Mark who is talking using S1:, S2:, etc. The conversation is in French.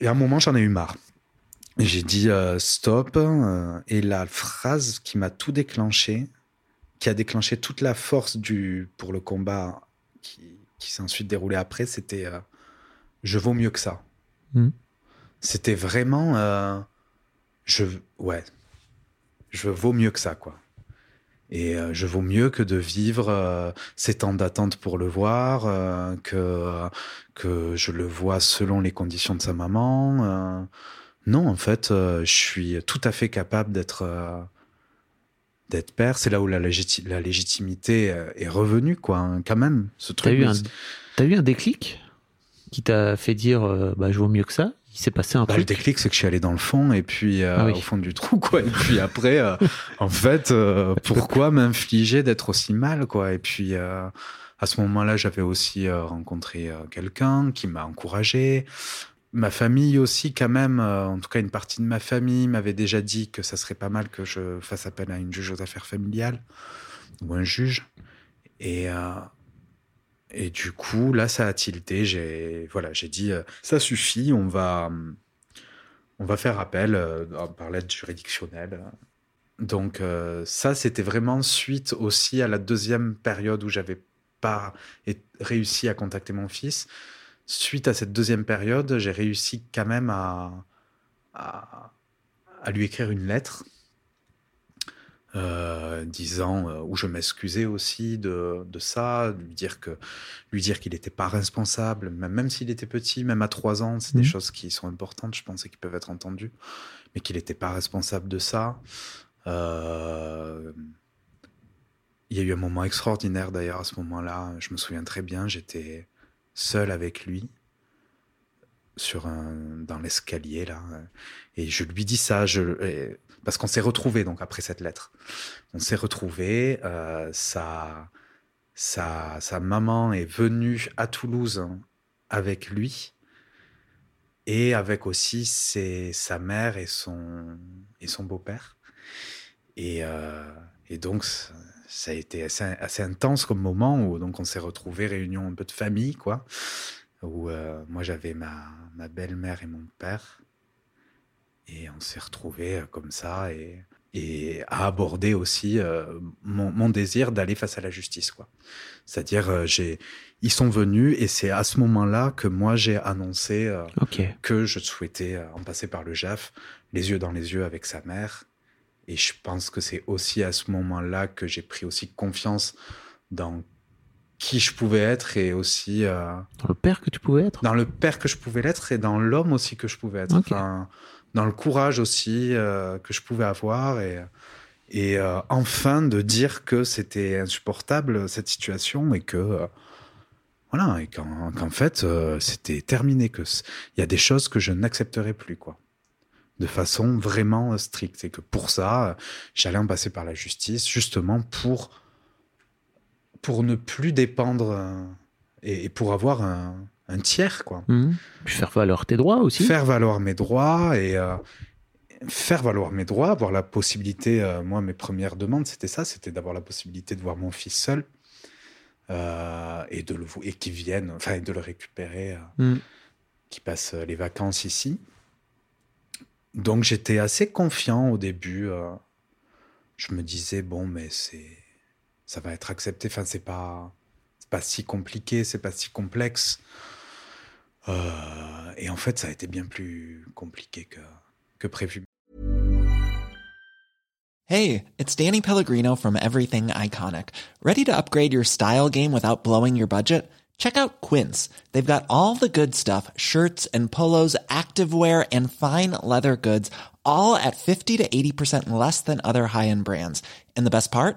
S1: Et à un moment, j'en ai eu marre. J'ai dit euh, stop. euh, et la phrase qui m'a tout déclenché, qui a déclenché toute la force du, pour le combat qui, qui s'est ensuite déroulé après, c'était euh, je vaux mieux que ça.
S2: Mhm.
S1: C'était vraiment euh, je ouais je vaux mieux que ça quoi. Et euh, je vaux mieux que de vivre euh, ces temps d'attente pour le voir, euh, que que je le vois selon les conditions de sa maman. non, en fait, je suis tout à fait capable d'être d'être père. C'est là où la, légiti- la légitimité est revenue, quoi. hein, quand même, ce
S2: T'as
S1: truc.
S2: eu,
S1: de-
S2: un, t'as eu un déclic qui t'a fait dire bah, je vaux mieux que ça? Il s'est passé un
S1: Bah, le déclic, c'est que je suis allé dans le fond et puis euh,
S2: Ah oui.
S1: au fond du trou, quoi. Et puis après, euh, en fait, euh, pourquoi m'infliger d'être aussi mal, quoi? Et puis euh, à ce moment-là, j'avais aussi rencontré quelqu'un qui m'a encouragé. Ma famille aussi, quand même, en tout cas une partie de ma famille m'avait déjà dit que ça serait pas mal que je fasse appel à une juge aux affaires familiales ou un juge. Et et du coup, là, ça a tilté. J'ai voilà, j'ai dit euh, ça suffit, on va on va faire appel euh, par l'aide juridictionnelle. Donc euh, ça, c'était vraiment suite aussi à la deuxième période où j'avais pas réussi à contacter mon fils. Suite à cette deuxième période, j'ai réussi quand même à, à lui écrire une lettre euh, disant euh, où je m'excusais aussi de, de ça, lui dire que lui dire qu'il n'était pas responsable, même, même s'il était petit, même à trois ans, c'est des
S2: Mhm.
S1: choses qui sont importantes, je pense, et qui peuvent être entendues, mais qu'il n'était pas responsable de ça. Euh, Il y a eu un moment extraordinaire d'ailleurs à ce moment-là. Je me souviens très bien. J'étais seul avec lui sur un, dans l'escalier là, et je lui dis ça. Je, parce qu'on s'est retrouvés donc après cette lettre. On s'est retrouvés. euh, sa, sa, sa maman est venue à Toulouse hein, avec lui et avec aussi ses, sa mère et son, et son beau-père. Et, euh, et donc, ça, a été assez, assez intense comme moment où donc on s'est retrouvés, réunion un peu de famille, quoi. Où euh, moi j'avais ma, ma belle-mère et mon père. On s'est retrouvés euh, comme ça et, et à aborder aussi euh, mon, mon désir d'aller face à la justice, quoi. C'est-à-dire, euh, j'ai, ils sont venus et c'est à ce moment-là que moi j'ai annoncé euh, que je souhaitais en passer par le JAF, les yeux dans les yeux avec sa mère. Et je pense que c'est aussi à ce moment-là que j'ai pris aussi confiance dans qui je pouvais être et aussi euh,
S2: Dans le père que tu pouvais être?
S1: dans le père que je pouvais l'être et dans l'homme aussi que je pouvais être. Enfin, dans le courage aussi euh, que je pouvais avoir et, et euh, enfin de dire que c'était insupportable cette situation et que voilà et qu'en fait c'était terminé que il y a des choses que je n'accepterai plus quoi. De façon vraiment stricte et que pour ça j'allais en passer par la justice justement pour pour ne plus dépendre euh, et, et pour avoir un, un tiers quoi
S2: Mhm. Puis faire valoir tes droits aussi.
S1: faire valoir mes droits et euh, faire valoir mes droits, avoir la possibilité. euh, moi, mes premières demandes, c'était ça, c'était d'avoir la possibilité de voir mon fils seul et de le et qu'il vienne, enfin, de le récupérer,
S2: Mhm.
S1: qu'il passe les vacances ici. Donc, j'étais assez confiant au début. je me disais bon, mais c'est ça va être accepté. Enfin, c'est pas pas si compliqué, c'est pas si complexe. Euh, et en fait, ça a été bien plus compliqué que, que prévu.
S3: Hey, it's Danny Pellegrino from Everything Iconic. Ready to upgrade your style game without blowing your budget? Check out Quince. They've got all the good stuff shirts and polos, activewear, and fine leather goods, all at 50 to 80% less than other high end brands. And the best part?